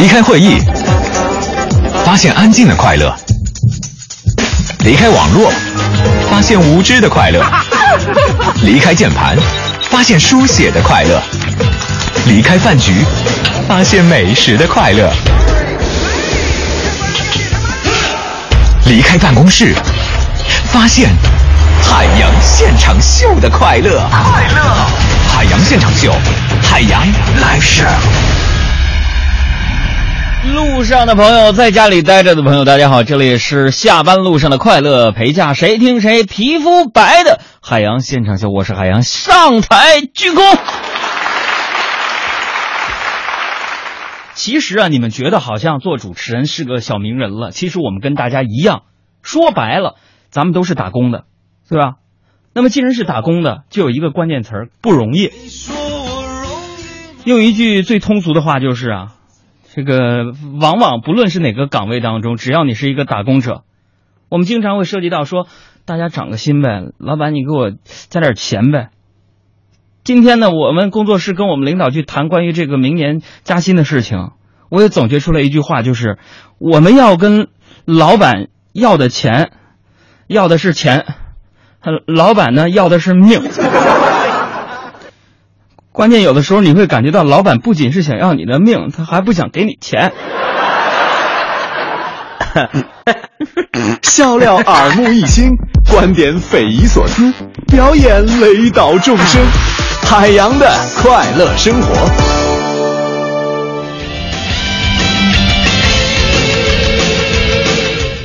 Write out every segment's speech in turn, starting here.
离开会议，发现安静的快乐；离开网络，发现无知的快乐；离开键盘，发现书写的快乐；离开饭局，发现美食的快乐；离开办公室，发现海洋现场秀的快乐。快乐，海洋现场秀，海洋 live show。路上的朋友，在家里待着的朋友，大家好，这里是下班路上的快乐陪嫁，谁听谁皮肤白的海洋现场秀，我是海洋，上台鞠躬。其实啊，你们觉得好像做主持人是个小名人了，其实我们跟大家一样，说白了，咱们都是打工的，对吧？那么既然是打工的，就有一个关键词儿，不容易。用一句最通俗的话就是啊。这个往往不论是哪个岗位当中，只要你是一个打工者，我们经常会涉及到说，大家涨个薪呗，老板你给我加点钱呗。今天呢，我们工作室跟我们领导去谈关于这个明年加薪的事情，我也总结出来一句话，就是我们要跟老板要的钱，要的是钱，老板呢要的是命。关键有的时候你会感觉到，老板不仅是想要你的命，他还不想给你钱。笑料耳目一新，观点匪夷所思，表演雷倒众生，海洋的快乐生活。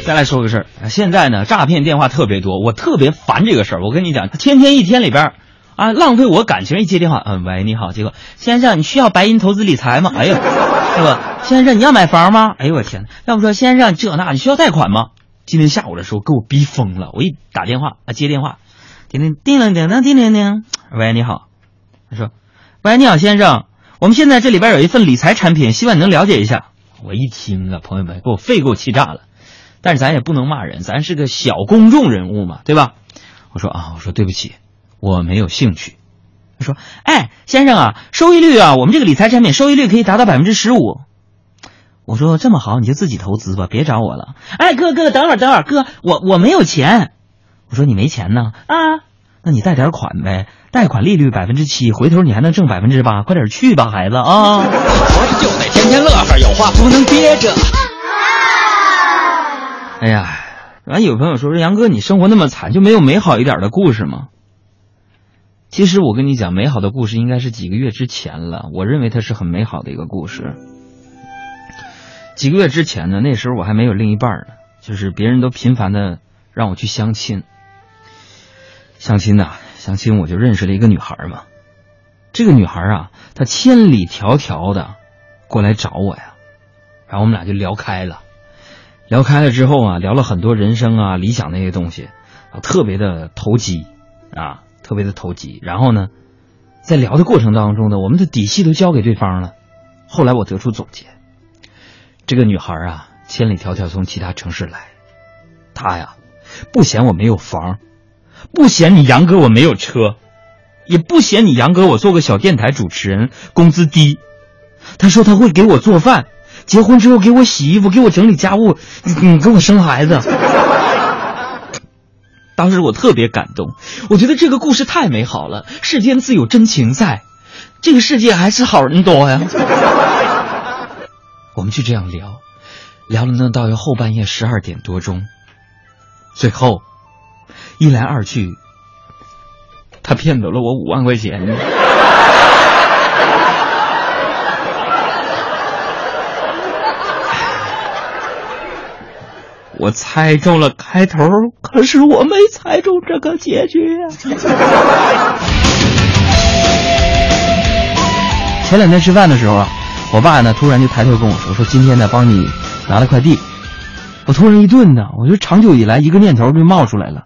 再来说个事儿，现在呢，诈骗电话特别多，我特别烦这个事儿。我跟你讲，天天一天里边。啊，浪费我感情！一接电话，嗯，喂，你好，结果先生，你需要白银投资理财吗？哎呦，是吧？先生，你要买房吗？哎呦，我天！要不说先生这那，你需要贷款吗？今天下午的时候给我逼疯了，我一打电话啊，接电话，叮铃叮铃叮铃叮铃叮，喂，你好，他说，喂，你好，先生，我们现在这里边有一份理财产品，希望你能了解一下。我一听啊，朋友们，给我肺给我气炸了，但是咱也不能骂人，咱是个小公众人物嘛，对吧？我说啊，我说对不起。我没有兴趣。他说：“哎，先生啊，收益率啊，我们这个理财产品收益率可以达到百分之十五。”我说：“这么好，你就自己投资吧，别找我了。”哎，哥哥，等会儿，等会儿，哥，我我没有钱。我说：“你没钱呢？啊，那你贷点款呗，贷款利率百分之七，回头你还能挣百分之八，快点去吧，孩子啊！活着就得天天乐呵，有话不能憋着。哎呀，完有朋友说说杨哥，你生活那么惨，就没有美好一点的故事吗？其实我跟你讲，美好的故事应该是几个月之前了。我认为它是很美好的一个故事。几个月之前呢，那时候我还没有另一半呢，就是别人都频繁的让我去相亲。相亲呐，相亲我就认识了一个女孩嘛。这个女孩啊，她千里迢迢的过来找我呀，然后我们俩就聊开了。聊开了之后啊，聊了很多人生啊、理想那些东西，特别的投机啊。特别的投机，然后呢，在聊的过程当中呢，我们的底细都交给对方了。后来我得出总结，这个女孩啊，千里迢迢从其他城市来，她呀，不嫌我没有房，不嫌你杨哥我没有车，也不嫌你杨哥我做个小电台主持人工资低。她说她会给我做饭，结婚之后给我洗衣服，给我整理家务，嗯，给我生孩子。当时我特别感动，我觉得这个故事太美好了。世间自有真情在，这个世界还是好人多呀。我们就这样聊，聊了呢，到要后半夜十二点多钟，最后一来二去，他骗走了我五万块钱。我猜中了开头，可是我没猜中这个结局呀。前两天吃饭的时候啊，我爸呢突然就抬头跟我说：“说今天呢帮你拿了快递。”我突然一顿呢，我就长久以来一个念头就冒出来了。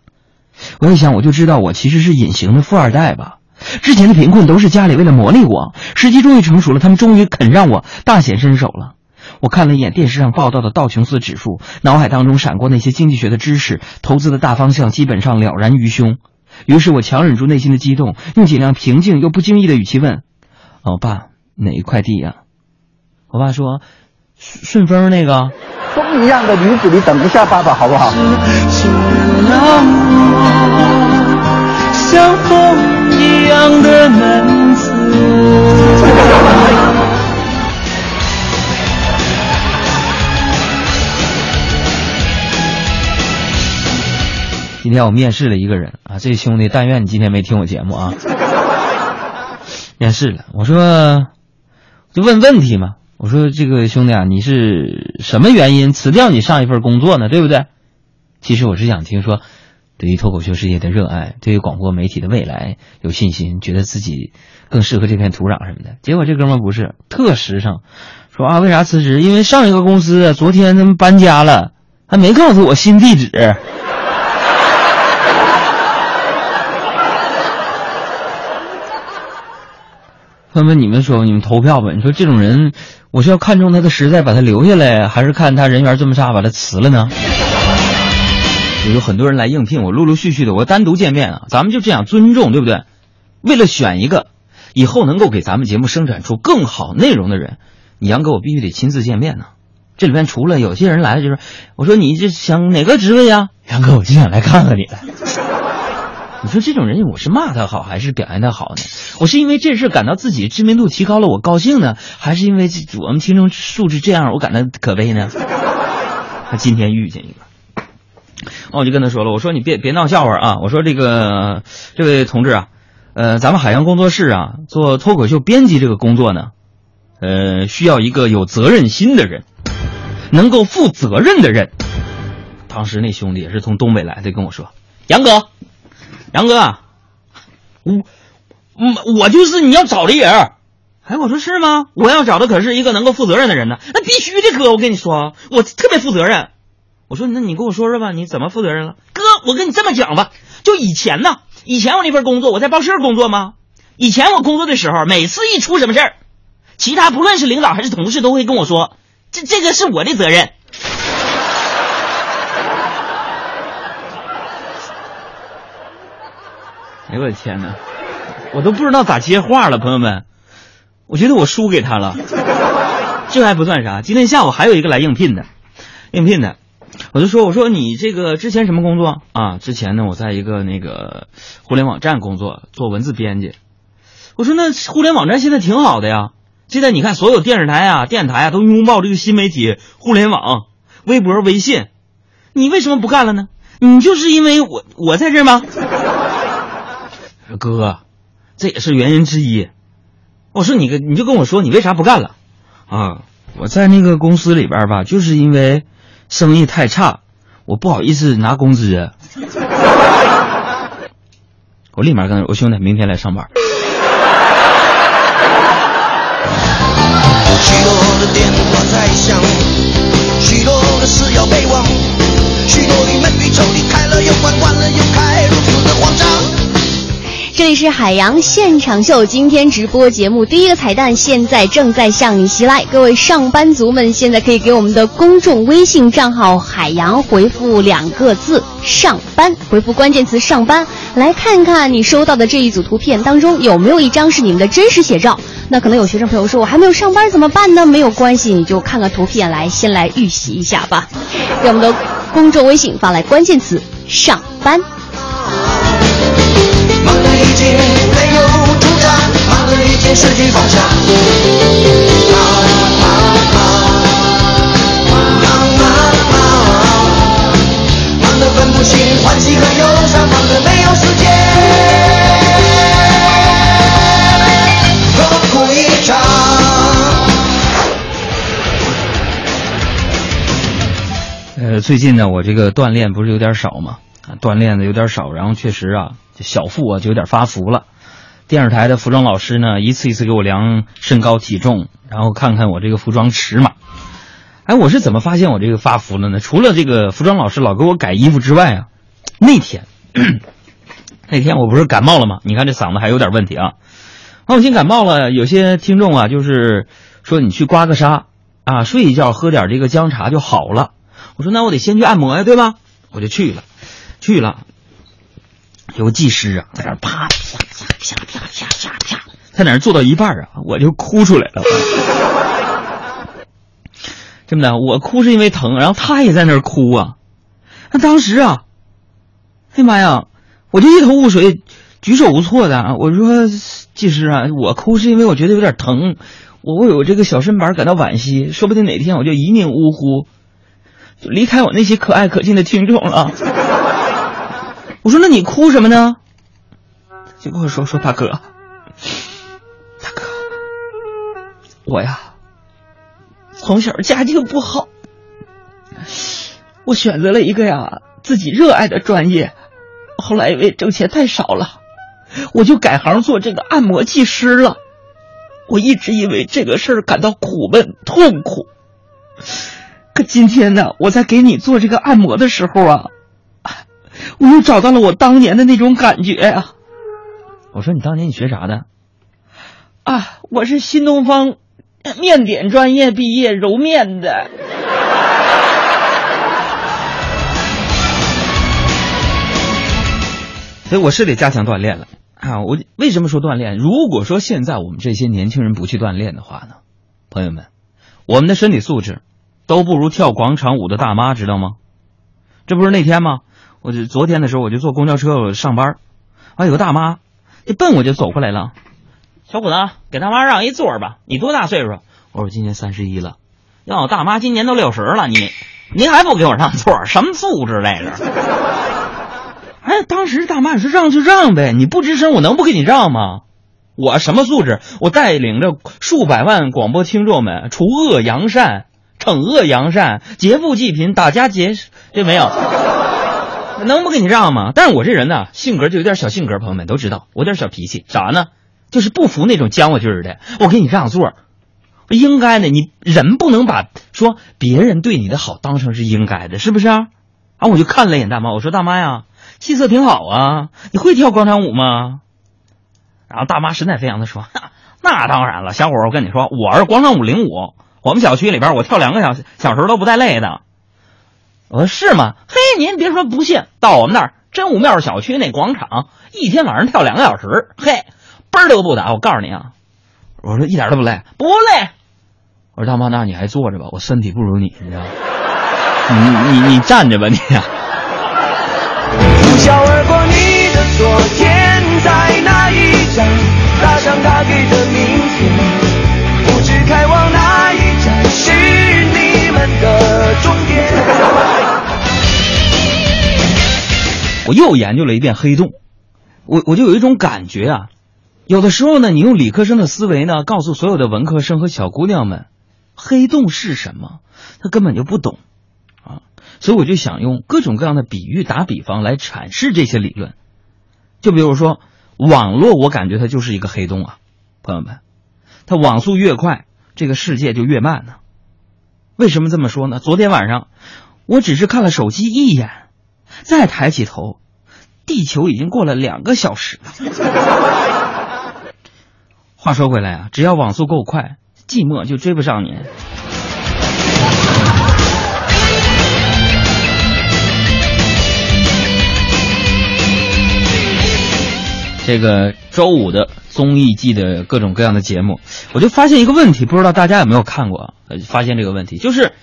我一想，我就知道我其实是隐形的富二代吧。之前的贫困都是家里为了磨砺我，时机终于成熟了，他们终于肯让我大显身手了。我看了一眼电视上报道的道琼斯指数，脑海当中闪过那些经济学的知识，投资的大方向基本上了然于胸。于是我强忍住内心的激动，用尽量平静又不经意的语气问：“哦，爸，哪一块地呀？”我爸说：“顺风那个。风一样的女子，你等一下爸爸好不好？像风一样的今天我面试了一个人啊，这兄弟，但愿你今天没听我节目啊。面试了，我说就问问题嘛。我说这个兄弟啊，你是什么原因辞掉你上一份工作呢？对不对？其实我是想听说，对于脱口秀事业的热爱，对于广播媒体的未来有信心，觉得自己更适合这片土壤什么的。结果这哥们不是特实诚，说啊为啥辞职？因为上一个公司昨天他们搬家了，还没告诉我新地址。朋友们，你们说，你们投票吧。你说这种人，我是要看中他的实在把他留下来，还是看他人缘这么差把他辞了呢？有很多人来应聘，我陆陆续续的，我单独见面啊，咱们就这样尊重，对不对？为了选一个以后能够给咱们节目生产出更好内容的人，你杨哥我必须得亲自见面呢。这里边除了有些人来了，就是我说你这想哪个职位呀？杨哥，我就想来看看你来。你说这种人，我是骂他好，还是表扬他好呢？我是因为这事感到自己知名度提高了，我高兴呢，还是因为我们听众素质这样，我感到可悲呢？他今天遇见一个，我就跟他说了，我说你别别闹笑话啊！我说这个这位同志啊，呃，咱们海洋工作室啊，做脱口秀编辑这个工作呢，呃，需要一个有责任心的人，能够负责任的人。当时那兄弟也是从东北来的，跟我说，杨哥。杨哥，我，我我就是你要找的人。哎，我说是吗？我要找的可是一个能够负责任的人呢。那必须的，哥，我跟你说，我特别负责任。我说，那你跟我说说吧，你怎么负责任了？哥，我跟你这么讲吧，就以前呢，以前我那份工作，我在报社工作吗？以前我工作的时候，每次一出什么事儿，其他不论是领导还是同事都会跟我说，这这个是我的责任。我的天哪，我都不知道咋接话了，朋友们，我觉得我输给他了。这还不算啥，今天下午还有一个来应聘的，应聘的，我就说我说你这个之前什么工作啊？之前呢我在一个那个互联网站工作，做文字编辑。我说那互联网站现在挺好的呀，现在你看所有电视台啊、电台啊都拥抱这个新媒体互联网，微博、微信，你为什么不干了呢？你就是因为我我在这吗？哥，这也是原因之一。我说你个，你就跟我说你为啥不干了？啊，我在那个公司里边吧，就是因为生意太差，我不好意思拿工资。我立马跟：“我兄弟，明天来上班。”许多的电话在响，许多的事要备忘，许多的门被抽屉开了又关，关了又开，如此的慌张。这里是海洋现场秀，今天直播节目第一个彩蛋现在正在向你袭来，各位上班族们现在可以给我们的公众微信账号“海洋”回复两个字“上班”，回复关键词“上班”，来看看你收到的这一组图片当中有没有一张是你们的真实写照。那可能有学生朋友说，我还没有上班怎么办呢？没有关系，你就看看图片来，先来预习一下吧。给我们的公众微信发来关键词“上班”。没有主张，忙了已经失去方向。忙忙忙忙忙，忙得分不清欢喜和忧伤，忙得没有时间痛哭一场。呃，最近呢，我这个锻炼不是有点少吗？锻炼的有点少，然后确实啊。小腹啊就有点发福了，电视台的服装老师呢一次一次给我量身高体重，然后看看我这个服装尺码。哎，我是怎么发现我这个发福了呢？除了这个服装老师老给我改衣服之外啊，那天 那天我不是感冒了吗？你看这嗓子还有点问题啊。我先感冒了，有些听众啊就是说你去刮个痧啊，睡一觉喝点这个姜茶就好了。我说那我得先去按摩呀，对吧？我就去了，去了。有技师啊，在那啪啪啪啪啪啪啪啪，在那做到一半啊，我就哭出来了。这么的，我哭是因为疼，然后他也在那儿哭啊。那当时啊，哎妈呀，我就一头雾水，举手无措的。我说，技师啊，我哭是因为我觉得有点疼，我为我这个小身板感到惋惜，说不定哪天我就一命呜呼，就离开我那些可爱可敬的听众了。我说那你哭什么呢？就跟我说说大哥，大哥，我呀，从小家境不好。我选择了一个呀自己热爱的专业，后来因为挣钱太少了，我就改行做这个按摩技师了。我一直因为这个事儿感到苦闷痛苦。可今天呢，我在给你做这个按摩的时候啊，我又找到了我当年的那种感觉啊。我说你当年你学啥的？啊，我是新东方面点专业毕业，揉面的。所以我是得加强锻炼了啊！我为什么说锻炼？如果说现在我们这些年轻人不去锻炼的话呢，朋友们，我们的身体素质都不如跳广场舞的大妈，知道吗？这不是那天吗？我就昨天的时候，我就坐公交车我上班，啊，有个大妈一奔我就走过来了，小伙子，给大妈让一座吧。你多大岁数？我说今年三十一了。要我大妈今年都六十了，你您还不给我让座？什么素质来着？哎，当时大妈说让就让呗，你不吱声，我能不给你让吗？我什么素质？我带领着数百万广播听众们除恶扬善，惩恶扬善，劫富济贫，打家劫这没有？能不给你让吗？但是我这人呢，性格就有点小性格，朋友们都知道，我有点小脾气，啥呢？就是不服那种僵我劲儿的。我给你让座，应该的。你人不能把说别人对你的好当成是应该的，是不是啊？啊，我就看了一眼大妈，我说大妈呀。气色挺好啊，你会跳广场舞吗？然后大妈神采飞扬的说：“那当然了，小伙儿，我跟你说，我是广场舞领舞，我们小区里边我跳两个小时小时都不带累的。”我说：“是吗？嘿，您别说不信，到我们那儿真武庙小区那广场，一天晚上跳两个小时，嘿，嘣儿都不打。我告诉你啊，我说一点都不累，不累。我说大妈，那你还坐着吧，我身体不如你，你知道吗？你你你站着吧，你呀。”笑而过你的昨天，在那一站搭上他给的明天，我又研究了一遍黑洞，我我就有一种感觉啊，有的时候呢，你用理科生的思维呢，告诉所有的文科生和小姑娘们，黑洞是什么，他根本就不懂啊。所以我就想用各种各样的比喻打比方来阐释这些理论，就比如说网络，我感觉它就是一个黑洞啊，朋友们，它网速越快，这个世界就越慢呢。为什么这么说呢？昨天晚上我只是看了手机一眼，再抬起头，地球已经过了两个小时了。话说回来啊，只要网速够快，寂寞就追不上你。这个周五的综艺季的各种各样的节目，我就发现一个问题，不知道大家有没有看过？呃，发现这个问题就是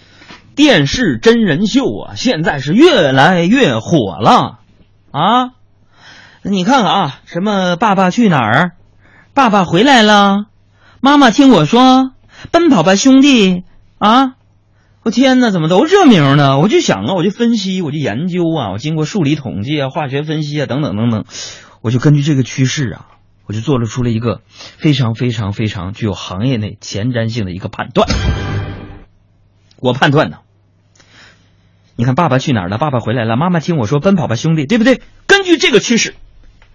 电视真人秀啊，现在是越来越火了啊！你看看啊，什么《爸爸去哪儿》，《爸爸回来了》，妈妈听我说，《奔跑吧兄弟》啊！我天哪，怎么都这名呢？我就想啊，我就分析，我就研究啊，我经过数理统计啊、化学分析啊等等等等。我就根据这个趋势啊，我就做了出了一个非常非常非常具有行业内前瞻性的一个判断。我判断呢，你看《爸爸去哪儿了》，爸爸回来了，妈妈听我说，奔跑吧兄弟，对不对？根据这个趋势，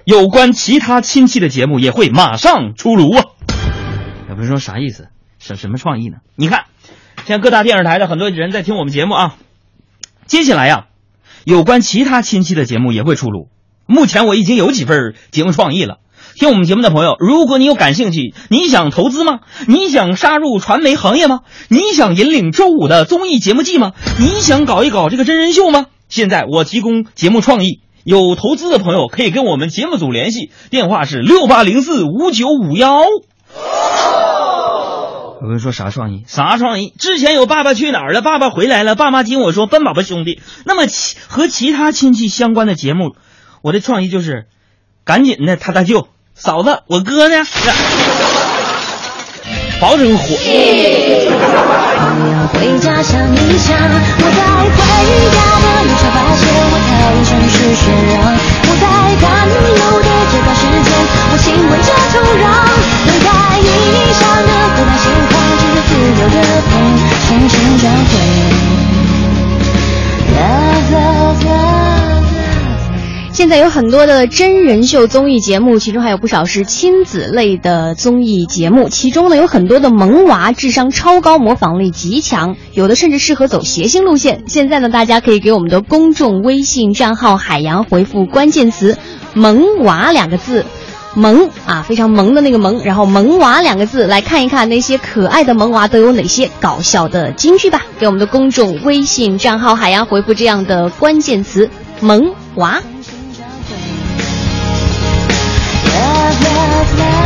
有关其他亲戚的节目也会马上出炉啊。也不是说啥意思，什什么创意呢？你看，现在各大电视台的很多人在听我们节目啊。接下来呀，有关其他亲戚的节目也会出炉。目前我已经有几份节目创意了，听我们节目的朋友，如果你有感兴趣，你想投资吗？你想杀入传媒行业吗？你想引领周五的综艺节目季吗？你想搞一搞这个真人秀吗？现在我提供节目创意，有投资的朋友可以跟我们节目组联系，电话是六八零四五九五幺。有人说啥创意？啥创意？之前有《爸爸去哪儿了》，爸爸回来了，爸妈听我说《奔宝宝兄弟》，那么其和其他亲戚相关的节目，我的创意就是，赶紧的，他大舅、嫂子，我哥呢，保准火。我要回家想一想，我在回家的路上发现我讨厌城市喧嚷。我在赶路的这段时间，我亲吻着土壤，等待意义上的湖畔鲜花，乘着自由的风，深深交汇。现在有很多的真人秀综艺节目，其中还有不少是亲子类的综艺节目。其中呢，有很多的萌娃智商超高，模仿力极强，有的甚至适合走谐星路线。现在呢，大家可以给我们的公众微信账号“海洋”回复关键词“萌娃”两个字。萌啊，非常萌的那个萌，然后萌娃两个字，来看一看那些可爱的萌娃都有哪些搞笑的金句吧。给我们的公众微信账号“海洋”回复这样的关键词“萌娃”。Love, love,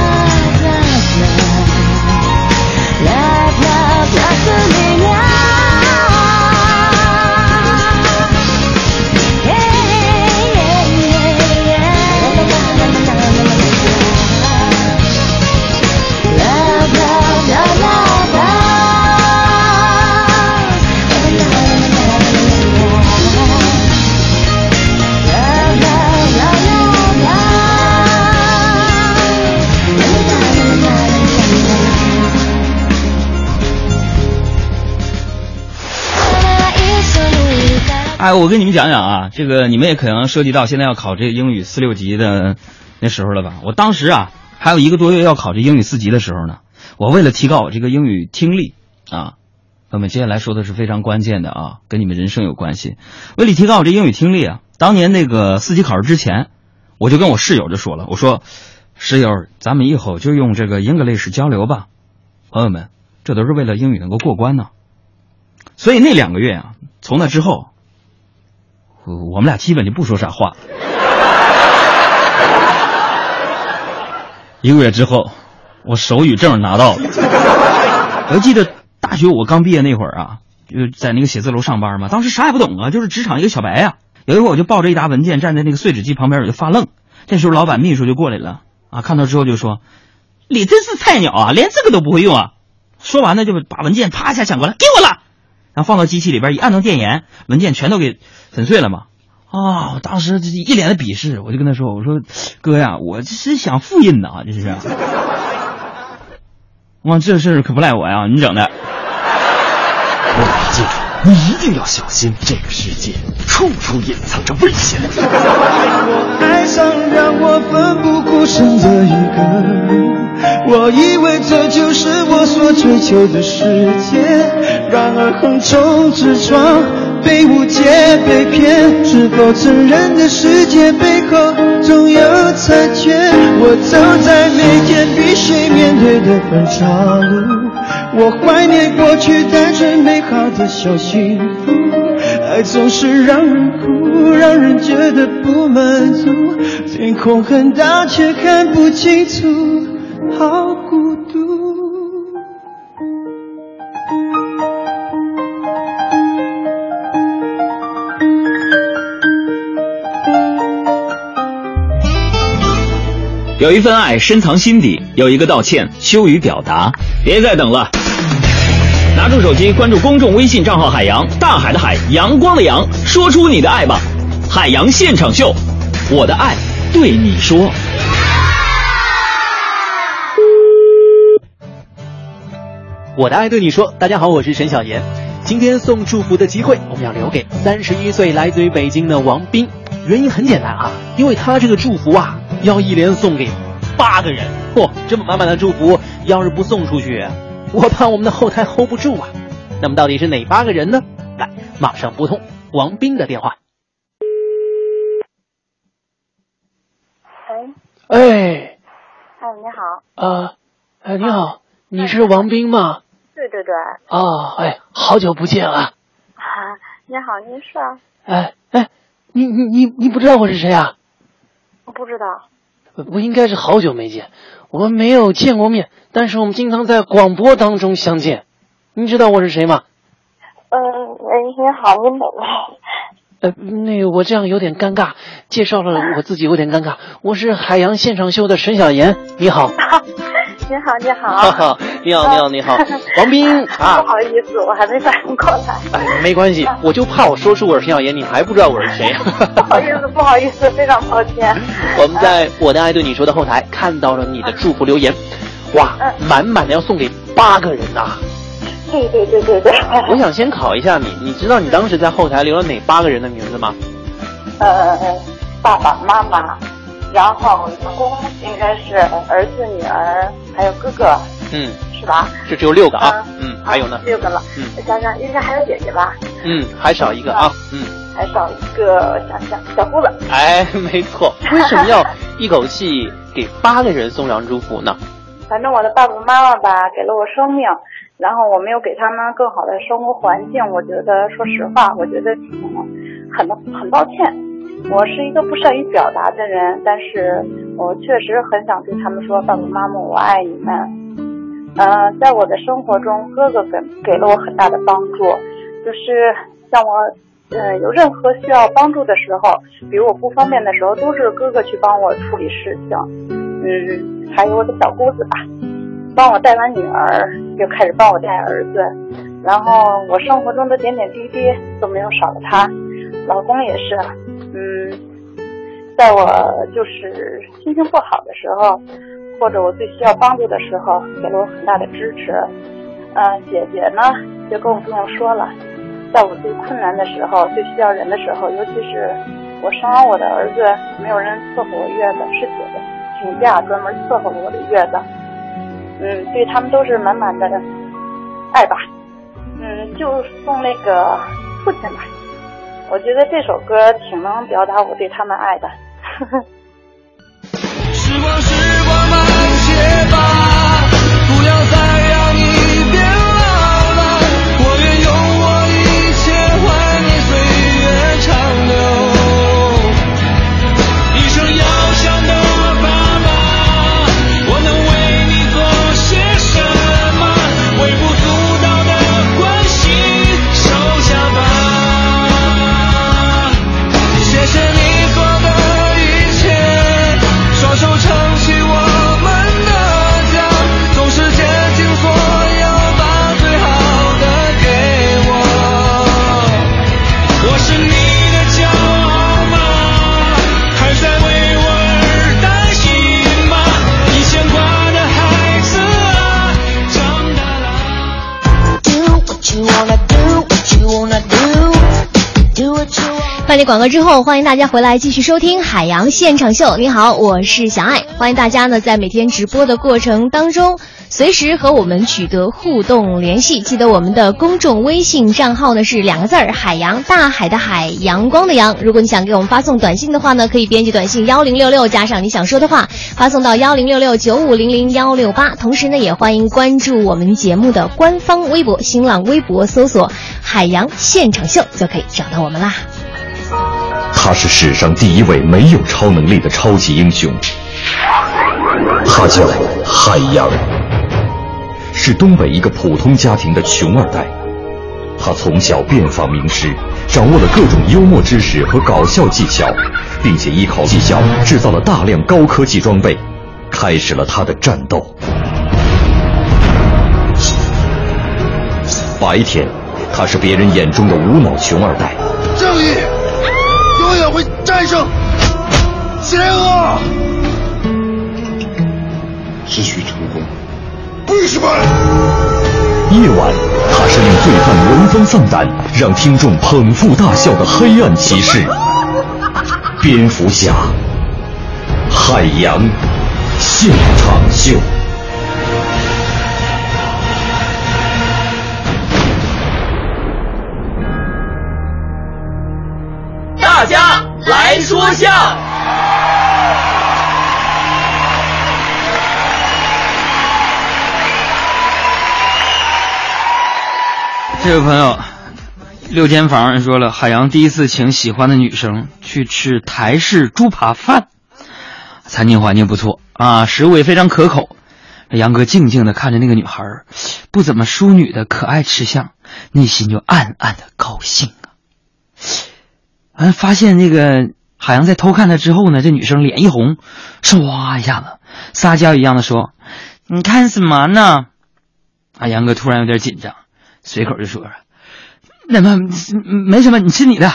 哎，我跟你们讲讲啊，这个你们也可能涉及到现在要考这个英语四六级的那时候了吧？我当时啊，还有一个多月要考这英语四级的时候呢，我为了提高我这个英语听力啊，那么接下来说的是非常关键的啊，跟你们人生有关系。为了提高我这英语听力啊，当年那个四级考试之前，我就跟我室友就说了，我说室友，咱们以后就用这个 English 交流吧，朋友们，这都是为了英语能够过关呢。所以那两个月啊，从那之后。我们俩基本就不说啥话。一个月之后，我手语证拿到了。我记得大学我刚毕业那会儿啊，就在那个写字楼上班嘛，当时啥也不懂啊，就是职场一个小白呀、有一会儿我就抱着一沓文件站在那个碎纸机旁边，我就发愣。这时候老板秘书就过来了啊，看到之后就说：“你真是菜鸟啊，连这个都不会用啊！”说完呢，就把文件啪一下抢过来，给我了。然后放到机器里边，一按动电源，文件全都给粉碎了嘛。啊、我当时这一脸的鄙视，我就跟他说：“我说哥呀，我这是想复印的啊，这是。哇，这事儿可不赖我呀，你整的。你一定要小心，这个世界处处隐藏着危险。我爱上让我奋不顾身的一个人，我以为这就是我所追求的世界，然而横冲直撞，被误解被骗，是否成人的世界背后总有残缺？我走在每天必须面对的分岔路，我怀念过去单纯美好的小幸福。爱总是让人哭，让人觉得不满足。天空很大，却看不清楚，好孤独。有一份爱深藏心底，有一个道歉羞于表达。别再等了，拿出手机关注公众微信账号“海洋”，大海的海，阳光的阳，说出你的爱吧。海洋现场秀，我的爱对你说。我的爱对你说，大家好，我是沈小妍。今天送祝福的机会，我们要留给三十一岁来自于北京的王斌。原因很简单啊，因为他这个祝福啊，要一连送给八个人。嚯、这么满满的祝福，要是不送出去，我怕我们的后台 hold 不住啊。那么到底是哪八个人呢？来，马上拨通王斌的电话。喂，哎，哎，你好，呃，哎，你好，你是王斌吗？对对对，哦，哎，好久不见了。啊，你好，您是啊？哎哎，你你你你不知道我是谁啊？我不知道，不应该是好久没见，我们没有见过面，但是我们经常在广播当中相见。你知道我是谁吗？嗯，喂，您好，你哪位？呃，那个我这样有点尴尬，介绍了我自己有点尴尬。我是海洋现场秀的沈小妍，你好。您好，你好。你好，你好，你好，王斌啊不。好意思，我还没反应过来。哎，没关系，我就怕我说出我是陈小妍，你还不知道我是谁。不好意思，不好意思，非常抱歉。我们在我的爱对你说的后台看到了你的祝福留言，哇，满满的要送给八个人呐、对对对对对。我想先考一下你，你知道你当时在后台留了哪八个人的名字吗？呃，爸爸妈妈，然后老公应该是儿子、女儿，还有哥哥，嗯，是吧？就只有六个啊。嗯，还有呢？六个了。嗯想想，应该还有姐姐吧？嗯，还少一个啊。嗯，还少一个，想想小姑子。哎，没错。为什么要一口气给八个人送上祝福呢？反正我的爸爸妈妈吧，给了我生命，然后我没有给他们更好的生活环境，我觉得，说实话，我觉得挺很很抱歉。我是一个不善于表达的人，但是我确实很想对他们说，爸爸妈妈，我爱你们。呃，在我的生活中，哥哥给给了我很大的帮助，就是像我，呃，有任何需要帮助的时候，比如我不方便的时候，都是哥哥去帮我处理事情。嗯，还有我的小姑子吧，帮我带完女儿，又开始帮我带儿子，然后我生活中的点点滴滴都没有少了他。老公也是，嗯，在我就是心情不好的时候，或者我最需要帮助的时候，给了我很大的支持。嗯、姐姐呢就更不用说了，在我最困难的时候、最需要人的时候，尤其是我生完我的儿子，没有人伺候我月子，是姐姐请假专门伺候了我的月子。嗯，对他们都是满满的爱吧。嗯，就送那个父亲吧。我觉得这首歌挺能表达我对他们爱的。时 you wanna. 快点广告之后，欢迎大家回来继续收听海洋现场秀。你好，我是小爱，欢迎大家呢在每天直播的过程当中，随时和我们取得互动联系。记得我们的公众微信账号呢是两个字儿：海洋，大海的海，阳光的阳。如果你想给我们发送短信的话呢，可以编辑短信幺零六六加上你想说的话，发送到幺零六六九五零零幺六八。同时呢，也欢迎关注我们节目的官方微博，新浪微博搜索“海洋现场秀”就可以找到我们啦。他是史上第一位没有超能力的超级英雄，他叫海洋，是东北一个普通家庭的穷二代。他从小遍访名师，掌握了各种幽默知识和搞笑技巧，并且依靠技巧制造了大量高科技装备，开始了他的战斗。白天，他是别人眼中的无脑穷二代。正义永远会战胜邪恶。只需成功，为什么。夜晚，他是令罪犯闻风丧胆，让听众捧腹大笑的黑暗骑士——蝙蝠侠。海洋现场秀。说笑。这位朋友，六间房说了，海洋第一次请喜欢的女生去吃台式猪扒饭，餐厅环境不错啊，食物也非常可口。杨哥静静的看着那个女孩，不怎么淑女的可爱吃相，内心就暗暗的高兴啊。完，发现那个海洋在偷看他之后呢，这女生脸一红，唰一下子撒娇一样的说：“你看什么呢？”啊，杨哥突然有点紧张，随口就说：“那么没什么，你吃你的，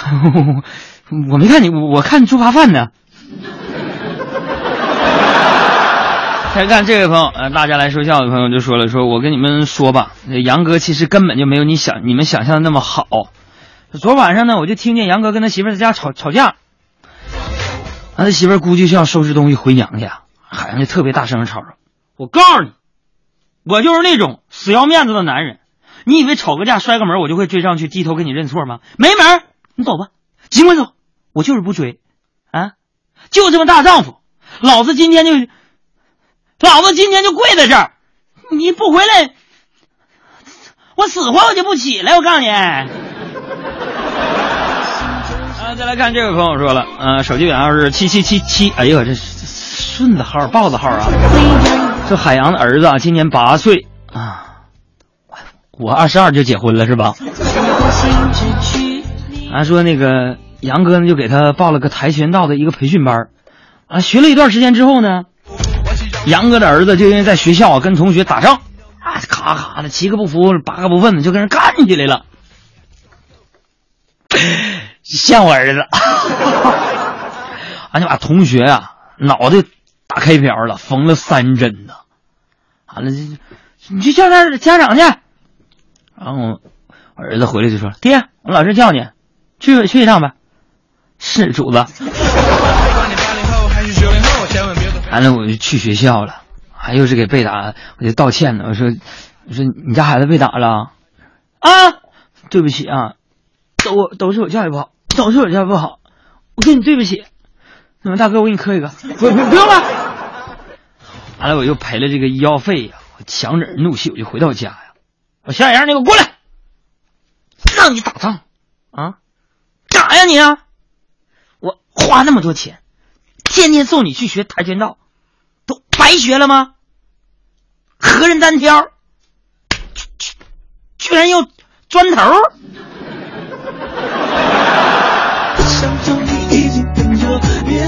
我没看你，我看猪扒饭呢。”再看这位朋友，呃，大家来说笑的朋友就说了，说我跟你们说吧，杨哥其实根本就没有你想你们想象的那么好。昨晚上呢，我就听见杨哥跟他媳妇在家吵吵架，那，他媳妇估计是要收拾东西回娘家，海洋就特别大声吵吵：“我告诉你，我就是那种死要面子的男人，你以为吵个架摔个门我就会追上去低头跟你认错吗？没门！你走吧，尽管走，我就是不追，啊，就这么大丈夫，老子今天就。”老子今天就跪在这儿，你不回来，我死活我就不起来。我告诉你。再来看这位朋友说了，呃，手机尾号是七七七七。哎呦，这顺子号、豹子号啊！这海洋的儿子啊，今年八岁啊，我二十二就结婚了是吧？啊，说那个杨哥呢，就给他报了个跆拳道的一个培训班啊，学了一段时间之后呢。杨哥的儿子就因为在学校啊跟同学打仗，啊，咔咔的七个不服八个不忿的就跟人干起来了，像我儿子，俺就把同学啊脑袋打开瓢了，缝了三针呢。完了，你去叫他家长去。然后我儿子回来就说：“爹，我老师叫你，去去一趟呗。”是主子。完了，我就去学校了，还又是给被打，我就道歉呢。我说，我说你家孩子被打了，啊，对不起啊，都都是我教育不好，都是我教育不好，我跟你对不起。那么大哥，我给你磕一个，不不不用了。完了，我又赔了这个医药费呀，我强忍怒气，我就回到家呀。我小杨，你给我过来，让你打仗啊？干啥呀你？我花那么多钱。天天送你去学跆拳道，都白学了吗？和人单挑，居居然要砖头！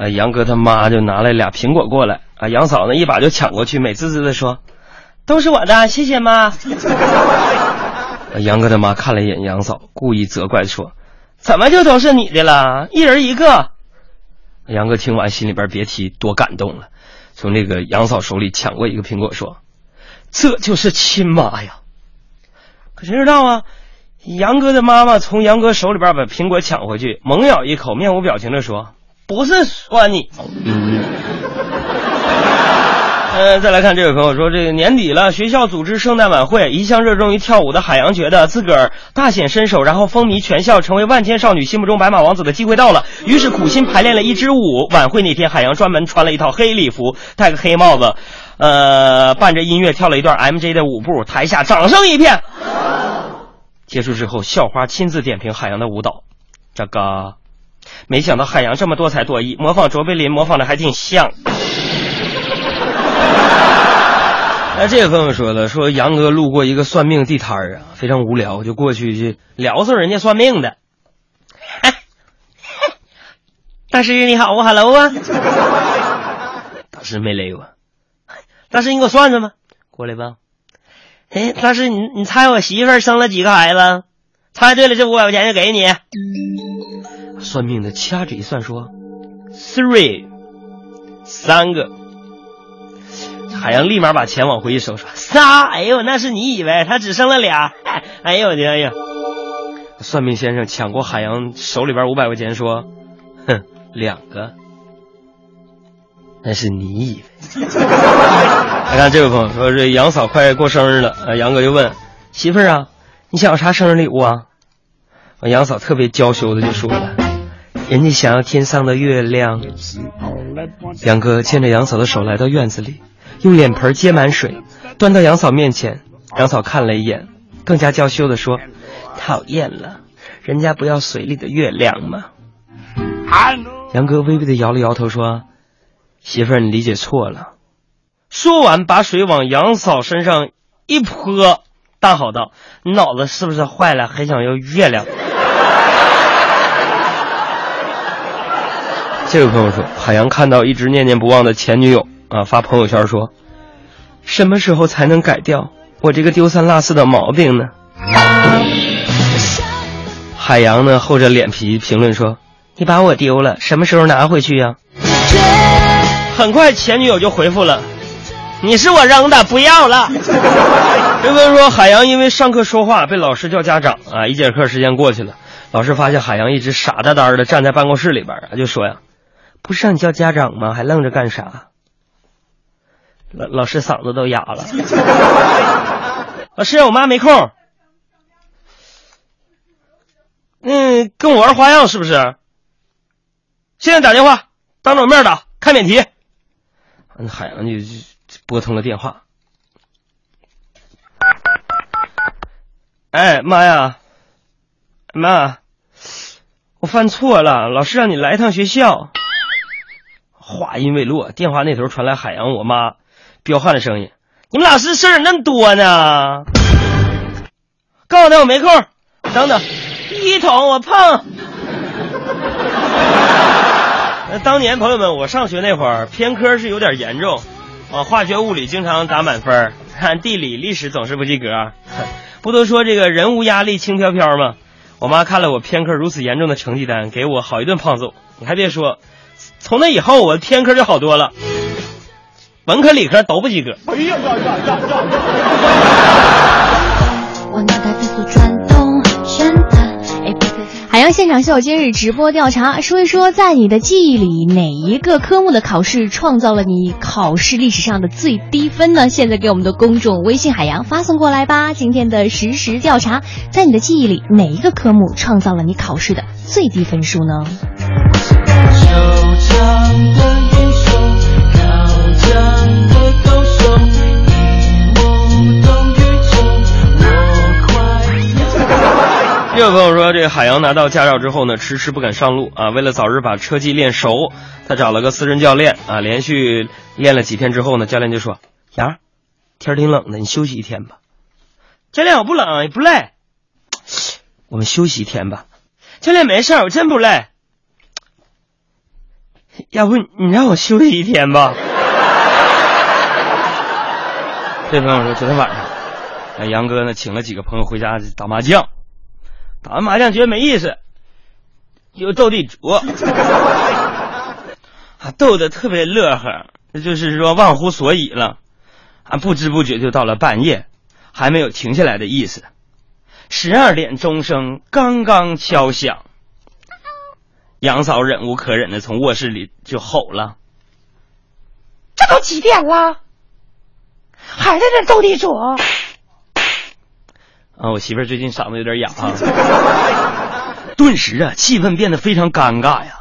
啊，杨哥他妈就拿来俩苹果过来啊，杨嫂呢一把就抢过去，美滋滋的说：“都是我的，谢谢妈。”啊杨哥他妈看了一眼杨嫂，故意责怪说：“怎么就都是你的了？一人一个。”杨哥听完心里边别提多感动了，从那个杨嫂手里抢过一个苹果说：“这就是亲妈呀！”可谁知道啊？杨哥的妈妈从杨哥手里边把苹果抢回去，猛咬一口，面无表情的说：“不是说你。”嗯。呃，再来看这位朋友说，这个年底了，学校组织圣诞晚会，一向热衷于跳舞的海洋觉得自个儿大显身手，然后风靡全校，成为万千少女心目中白马王子的机会到了。于是苦心排练了一支舞。晚会那天，海洋专门穿了一套黑礼服，戴个黑帽子，呃，伴着音乐跳了一段 MJ 的舞步，台下掌声一片。结束之后，校花亲自点评海洋的舞蹈，这个没想到海洋这么多才多艺，模仿卓别林模仿的还挺像。那这个朋友说了，说杨哥路过一个算命地摊儿啊，非常无聊，就过去去聊骚人家算命的。大师你好，啊 hello 啊。大师没勒我，大师你给我算算吧，过来吧。哎，大师，你你猜我媳妇儿生了几个孩子？猜对了，这五百块钱就给你。算命的掐指一算，说：“three，三个。”海洋立马把钱往回一收，说：“仨。”哎呦，那是你以为他只生了俩？哎呦我的哎呀！算命先生抢过海洋手里边五百块钱，说：“哼，两个。”那是你以为。来看这位朋友说，这杨嫂快过生日了，呃，杨哥就问媳妇儿啊，你想要啥生日礼物啊？杨嫂特别娇羞的就说了，人家想要天上的月亮。杨哥牵着杨嫂的手来到院子里，用脸盆接满水，端到杨嫂面前。杨嫂看了一眼，更加娇羞地说：“讨厌了，人家不要水里的月亮吗？”杨哥微微的摇了摇头说：“媳妇儿，你理解错了。”说完，把水往杨嫂身上一泼，大吼道：“你脑子是不是坏了？还想要月亮？”这位朋友说，海洋看到一直念念不忘的前女友啊，发朋友圈说：“什么时候才能改掉我这个丢三落四的毛病呢？”海洋呢，厚着脸皮评论说：“你把我丢了，什么时候拿回去呀？”很快，前女友就回复了：“你是我扔的，不要了。”这个说，海洋因为上课说话被老师叫家长啊，一节课时间过去了，老师发现海洋一直傻呆呆的站在办公室里边啊，就说呀。不是让你叫家长吗？还愣着干啥？老老师嗓子都哑了。老师，我妈没空。嗯，跟我玩花样是不是？现在打电话，当着我面打，开免提。那海洋就拨通了电话。哎妈呀，妈，我犯错了，老师让你来一趟学校。话音未落，电话那头传来海洋我妈彪悍的声音：“你们老师事儿那么多呢？告诉他我没空。等等，一桶我碰。当年朋友们，我上学那会儿偏科是有点严重，啊，化学、物理经常打满分，看地理、历史总是不及格。不都说这个人无压力轻飘飘吗？我妈看了我偏科如此严重的成绩单，给我好一顿胖揍。你还别说。”从那以后，我的偏科就好多了，文科理科都不及格。哎呀呀呀呀海现场秀今日直播调查，说一说在你的记忆里，哪一个科目的考试创造了你考试历史上的最低分呢？现在给我们的公众微信海洋发送过来吧。今天的实时调查，在你的记忆里，哪一个科目创造了你考试的最低分数呢？这位朋友说，这个海洋拿到驾照之后呢，迟迟不敢上路啊。为了早日把车技练熟，他找了个私人教练啊。连续练了几天之后呢，教练就说：“杨，天挺冷的，你休息一天吧。”教练，我不冷也不累，我们休息一天吧。教练，没事我真不累。要不你让我休息一天吧？这朋友说，昨天晚上，杨哥呢请了几个朋友回家打麻将，打完麻将觉得没意思，又斗地主，啊，斗的特别乐呵，那就是说忘乎所以了，啊，不知不觉就到了半夜，还没有停下来的意思。十二点钟声刚刚敲响。杨嫂忍无可忍的从卧室里就吼了：“这都几点了，还在这斗地主？”啊，我媳妇儿最近嗓子有点哑啊。顿时啊，气氛变得非常尴尬呀。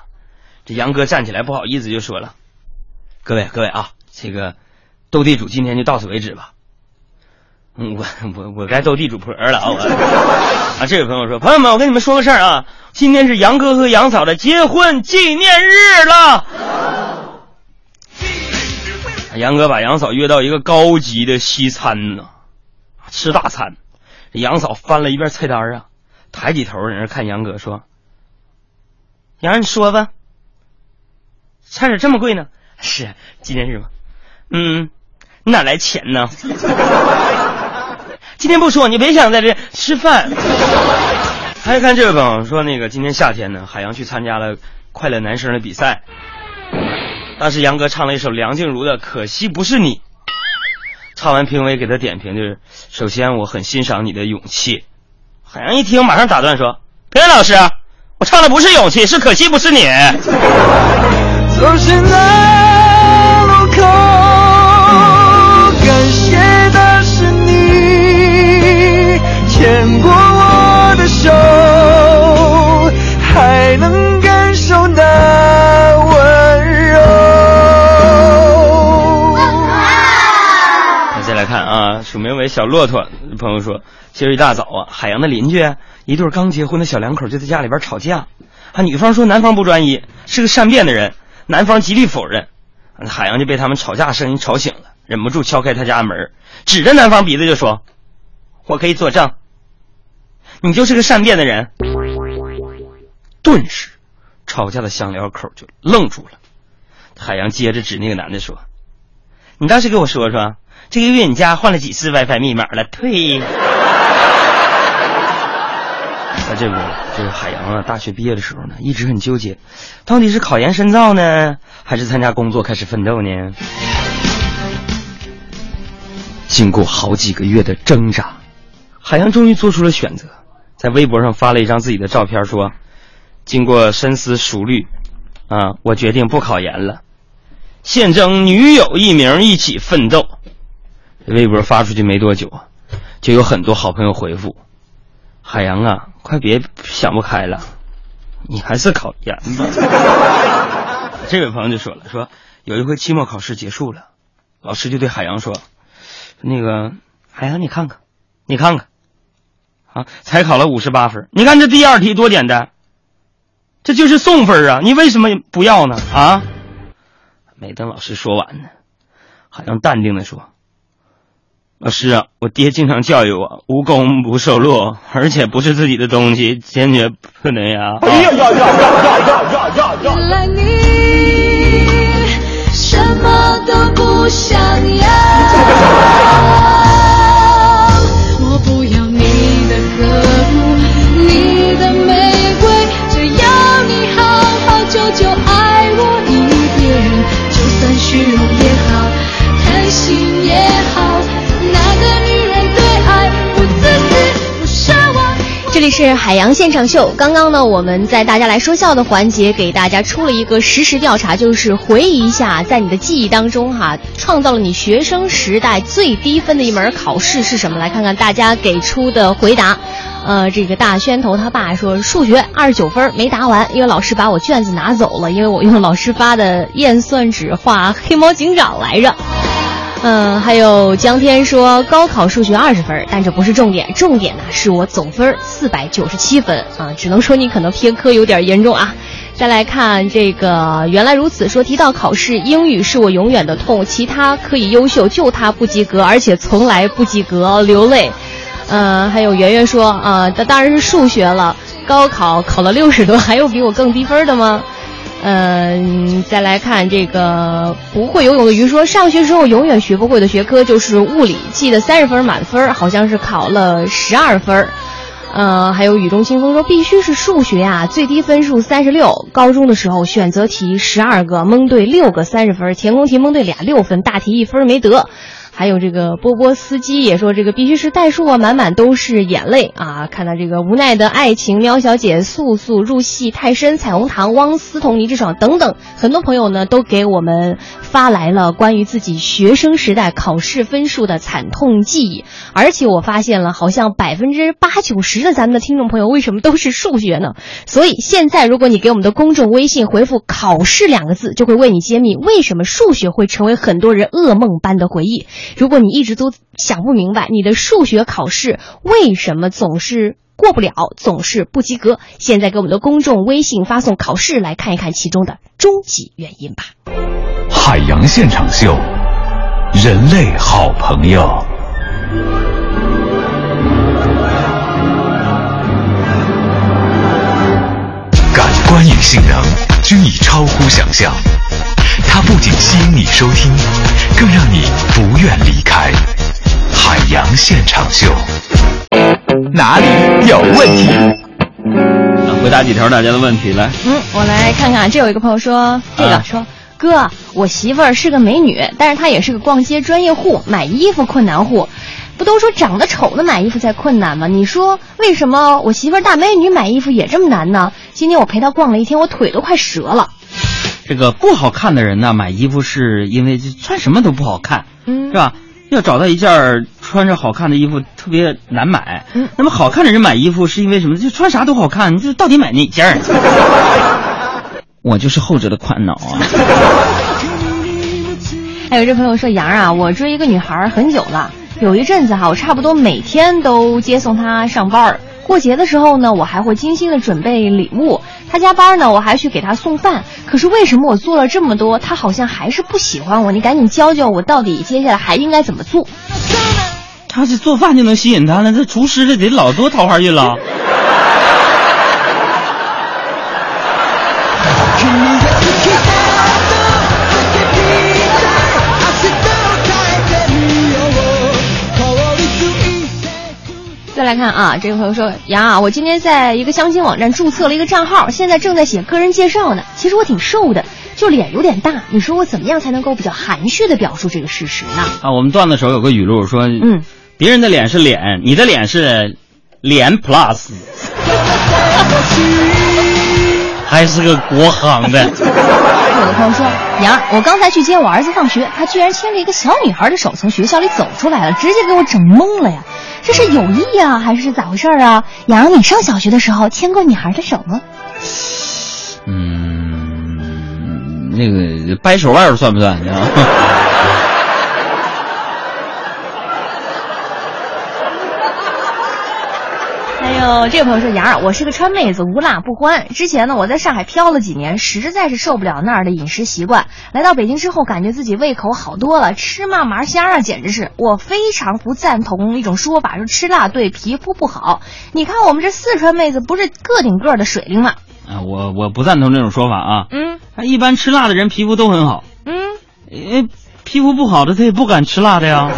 这杨哥站起来，不好意思就说了：“各位各位啊，这个斗地主今天就到此为止吧。”嗯，我我我该斗地主婆了啊！啊，这位朋友说：“朋友们，我跟你们说个事儿啊。”今天是杨哥和杨嫂的结婚纪念日了。杨哥把杨嫂约到一个高级的西餐呢，吃大餐。杨嫂翻了一遍菜单啊，抬起头在那看杨哥说：“杨，你说吧，菜怎这么贵呢？是纪念日吗？嗯，你哪来钱呢？今天不说，你别想在这吃饭。”还看这位朋友说，那个今天夏天呢，海洋去参加了快乐男声的比赛。当时杨哥唱了一首梁静茹的《可惜不是你》，唱完评委给他点评就是首先我很欣赏你的勇气。海洋一听马上打断说评委老师我唱的不是勇气是可惜不是你。走路口感谢的是你牵过署名为小骆驼朋友说，今儿一大早啊，海洋的邻居一对刚结婚的小两口就在家里边吵架，啊，女方说男方不专一，是个善变的人，男方极力否认，海洋就被他们吵架声音吵醒了，忍不住敲开他家门，指着男方鼻子就说：“我可以作证，你就是个善变的人。”顿时，吵架的小两口就愣住了。海洋接着指那个男的说：“你倒是给我说说，这个月你家换了几次 WiFi 密码了？”退。那这不，这个海洋啊，大学毕业的时候呢，一直很纠结，到底是考研深造呢，还是参加工作开始奋斗呢？经过好几个月的挣扎，海洋终于做出了选择，在微博上发了一张自己的照片，说：“经过深思熟虑，啊，我决定不考研了。”现征女友一名，一起奋斗。微博发出去没多久啊，就有很多好朋友回复：“海洋啊，快别想不开了，你还是考研吧。”这位朋友就说了：“说有一回期末考试结束了，老师就对海洋说，那个海洋，你看看，你看看，啊，才考了五十八分，你看这第二题多简单，这就是送分啊，你为什么不要呢？啊？”没等老师说完呢，海洋淡定的说：“老师啊，我爹经常教育我，无功不受禄，而且不是自己的东西，坚决不能呀。”哎呀呀呀呀呀呀呀！原来你什么都不想要，我不要你的呵护，你的玫瑰，只要你好好久久爱我一遍。就算虚荣也好，贪心也这里是海洋现场秀。刚刚呢，我们在大家来说笑的环节，给大家出了一个实时调查，就是回忆一下，在你的记忆当中哈，创造了你学生时代最低分的一门考试是什么？来看看大家给出的回答。呃，这个大宣头他爸说数学二十九分没答完，因为老师把我卷子拿走了，因为我用老师发的验算纸画黑猫警长来着。嗯，还有江天说高考数学二十分，但这不是重点，重点呢是我总分四百九十七分啊，只能说你可能偏科有点严重啊。再来看这个，原来如此说，提到考试，英语是我永远的痛，其他可以优秀，就他不及格，而且从来不及格，流泪。嗯，还有圆圆说，啊，那当然是数学了，高考考了六十多，还有比我更低分的吗？嗯，再来看这个不会游泳的鱼说，上学时候永远学不会的学科就是物理，记得三十分满分，好像是考了十二分。呃，还有雨中清风说，必须是数学啊，最低分数三十六。高中的时候选择题十二个，蒙对六个三十分，填空题蒙对俩六分，大题一分没得。还有这个波波斯基也说，这个必须是代数啊，满满都是眼泪啊！看到这个无奈的爱情，喵小姐、素素入戏太深、彩虹糖、汪思彤、倪志爽等等，很多朋友呢都给我们发来了关于自己学生时代考试分数的惨痛记忆。而且我发现了，好像百分之八九十的咱们的听众朋友为什么都是数学呢？所以现在，如果你给我们的公众微信回复“考试”两个字，就会为你揭秘为什么数学会成为很多人噩梦般的回忆。如果你一直都想不明白你的数学考试为什么总是过不了，总是不及格，现在给我们的公众微信发送“考试”来看一看其中的终极原因吧。海洋现场秀，人类好朋友。感官与性能均已超乎想象，它不仅吸引你收听，更让你不愿离开。海洋现场秀，哪里有问题？回答几条大家的问题来。嗯，我来看看，这有一个朋友说，这个、啊说。哥，我媳妇儿是个美女，但是她也是个逛街专业户，买衣服困难户。不都说长得丑的买衣服才困难吗？你说为什么我媳妇儿大美女买衣服也这么难呢？今天我陪她逛了一天，我腿都快折了。这个不好看的人呢，买衣服是因为这穿什么都不好看，嗯是吧？要找到一件穿着好看的衣服特别难买。嗯那么好看的人买衣服是因为什么？就穿啥都好看，你这到底买哪件儿？我就是后者的款恼啊。还 有这朋友说杨啊，我追一个女孩很久了，有一阵子哈，我差不多每天都接送她上班儿。过节的时候呢，我还会精心的准备礼物。他加班呢，我还去给他送饭。可是为什么我做了这么多，他好像还是不喜欢我？你赶紧教教我，到底接下来还应该怎么做？他这做饭就能吸引他了，这厨师这得老多桃花运了。来看啊，这个朋友说：“杨啊，我今天在一个相亲网站注册了一个账号，现在正在写个人介绍呢。其实我挺瘦的，就脸有点大。你说我怎么样才能够比较含蓄的表述这个事实呢？”啊，我们段子手有个语录说：“嗯，别人的脸是脸，你的脸是脸 plus，还是个国行的。”有的朋友说：“杨，我刚才去接我儿子放学，他居然牵着一个小女孩的手从学校里走出来了，直接给我整懵了呀！这是有意啊，还是咋回事啊？杨，你上小学的时候牵过女孩的手吗？嗯，那个掰手腕算不算？你知道吗？还有这位朋友说：“杨儿，我是个川妹子，无辣不欢。之前呢，我在上海漂了几年，实在是受不了那儿的饮食习惯。来到北京之后，感觉自己胃口好多了，吃嘛嘛香啊，简直是！我非常不赞同一种说法，说吃辣对皮肤不好。你看我们这四川妹子不是个顶个的水灵吗？啊，我我不赞同这种说法啊。嗯，一般吃辣的人皮肤都很好。嗯，因为皮肤不好的他也不敢吃辣的呀。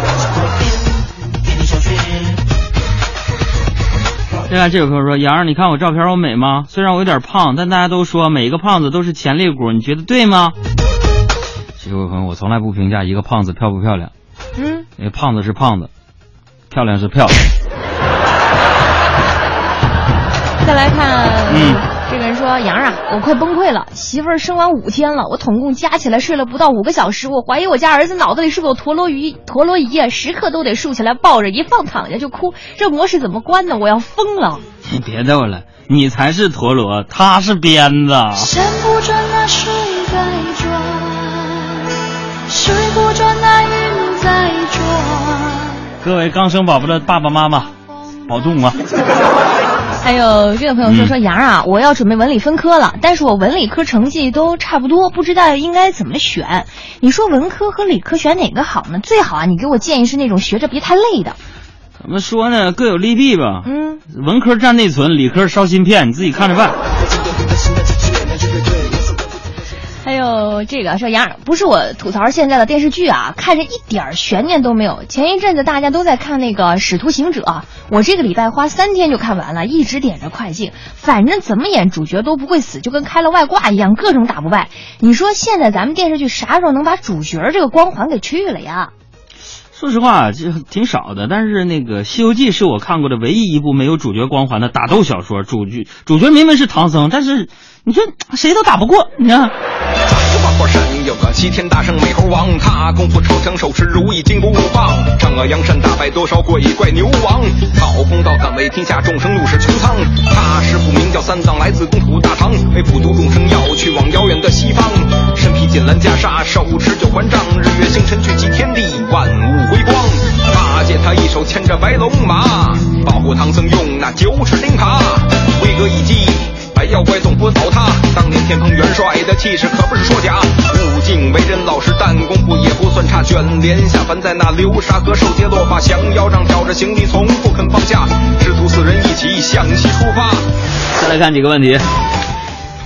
对啊，这位朋友说：“杨儿，你看我照片我美吗？虽然我有点胖，但大家都说每一个胖子都是潜力股，你觉得对吗？”这位朋友，我从来不评价一个胖子漂不漂亮。嗯，因为胖子是胖子，漂亮是漂亮。再来看，嗯，说：“杨儿啊，我快崩溃了，媳妇儿生完五天了，我统共加起来睡了不到五个小时，我怀疑我家儿子脑子里是不是有陀螺仪？陀螺仪啊，时刻都得竖起来抱着，一放躺下就哭，这模式怎么关呢？我要疯了！你别逗了，你才是陀螺，他是鞭子。山不转那水在转，水不转那云在转。各位刚生宝宝的爸爸妈妈，保重啊！还有这个朋友说说杨啊，我要准备文理分科了，但是我文理科成绩都差不多，不知道应该怎么选。你说文科和理科选哪个好呢？最好啊，你给我建议是那种学着别太累的。怎么说呢？各有利弊吧。嗯，文科占内存，理科烧芯片，你自己看着办。呃这个说杨儿，不是我吐槽现在的电视剧啊，看着一点悬念都没有。前一阵子大家都在看那个《使徒行者》，我这个礼拜花三天就看完了，一直点着快进，反正怎么演主角都不会死，就跟开了外挂一样，各种打不败。你说现在咱们电视剧啥时候能把主角这个光环给去了呀？说实话，这挺少的。但是那个《西游记》是我看过的唯一一部没有主角光环的打斗小说。主角主角明明是唐僧，但是你说谁都打不过，你看。花果山有个齐天大圣美猴王，他功夫超强，手持如意金箍棒，嫦娥阳山打败多少鬼怪牛王，讨公道敢为天下众生怒视穹苍。他师傅名叫三藏，来自东土大唐，为普度众生要去往遥远的西方。身披锦襕袈裟，手持九环杖，日月星辰聚集天地，万物辉光。八戒他一手牵着白龙马，保护唐僧用那九齿钉耙，威格一击。怪总不倒塌，当年天蓬元帅的气势可不是说假。悟净为人老实，但功夫也不算差。卷帘下凡在那流沙河，受劫落发，降妖杖挑着行李，从不肯放下。师徒四人一起向西出发。再来看几个问题。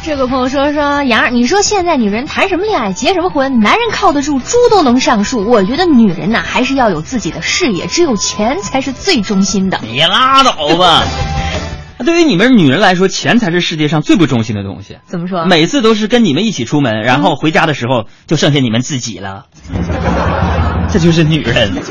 这个朋友说说杨儿，你说现在女人谈什么恋爱，结什么婚？男人靠得住，猪都能上树。我觉得女人呐，还是要有自己的事业，只有钱才是最忠心的。你拉倒吧。对于你们女人来说，钱才是世界上最不忠心的东西。怎么说？每次都是跟你们一起出门，然后回家的时候就剩下你们自己了。这就是女人。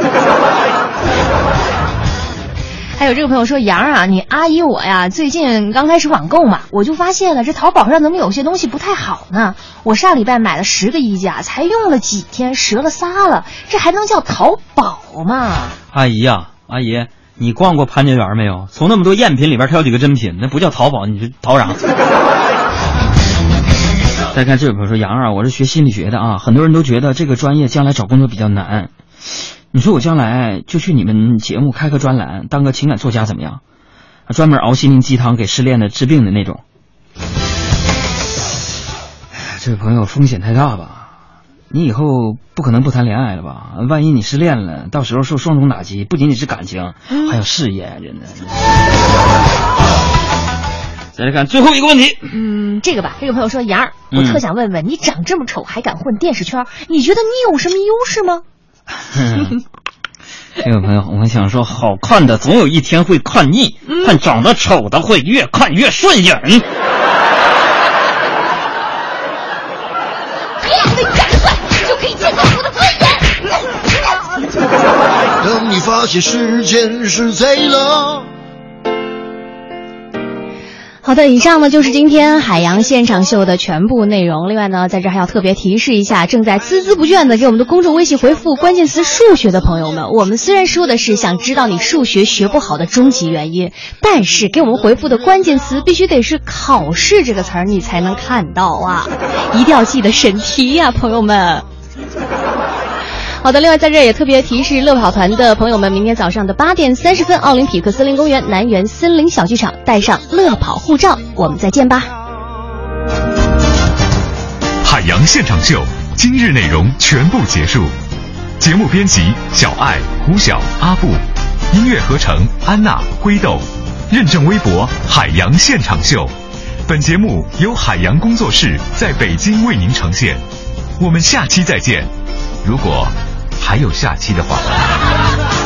还有这个朋友说：“杨啊，你阿姨我呀，最近刚开始网购嘛，我就发现了这淘宝上怎么有些东西不太好呢？我上礼拜买了十个衣架，才用了几天折了仨了，这还能叫淘宝吗？”阿姨呀、啊，阿姨。你逛过潘家园没有？从那么多赝品里边挑几个真品，那不叫淘宝，你是淘啥？再看这位朋友说：“杨啊，我是学心理学的啊，很多人都觉得这个专业将来找工作比较难。你说我将来就去你们节目开个专栏，当个情感作家怎么样？专门熬心灵鸡汤给失恋的治病的那种。这位朋友，风险太大吧？你以后不可能不谈恋爱了吧？万一你失恋了，到时候受双重打击，不仅仅是感情，还有事业，真的。再来看最后一个问题，嗯，这个吧，这个朋友说杨儿，我嗯特想问问，你长这么丑还敢混电视圈，你觉得你有什么优势吗？这个朋友，我想说，好看的总有一天会看腻，但长得丑的会越看越顺眼。发现时间是贼了。好的，以上呢就是今天海洋现场秀的全部内容。另外呢，在这还要特别提示一下，正在孜孜不倦的给我们的公众微信回复关键词“数学”的朋友们，我们虽然说的是想知道你数学学不好的终极原因，但是给我们回复的关键词必须得是“考试”这个词儿，你才能看到啊！一定要记得审题呀、朋友们。好的，另外在这也特别提示乐跑团的朋友们，明天早上的八点三十分，奥林匹克森林公园南园森林小剧场，带上乐跑护照，我们再见吧。海洋现场秀今日内容全部结束。节目编辑小爱、胡晓、阿布，音乐合成安娜、灰豆，认证微博海洋现场秀。本节目由海洋工作室在北京为您呈现。我们下期再见。如果还有下期的话。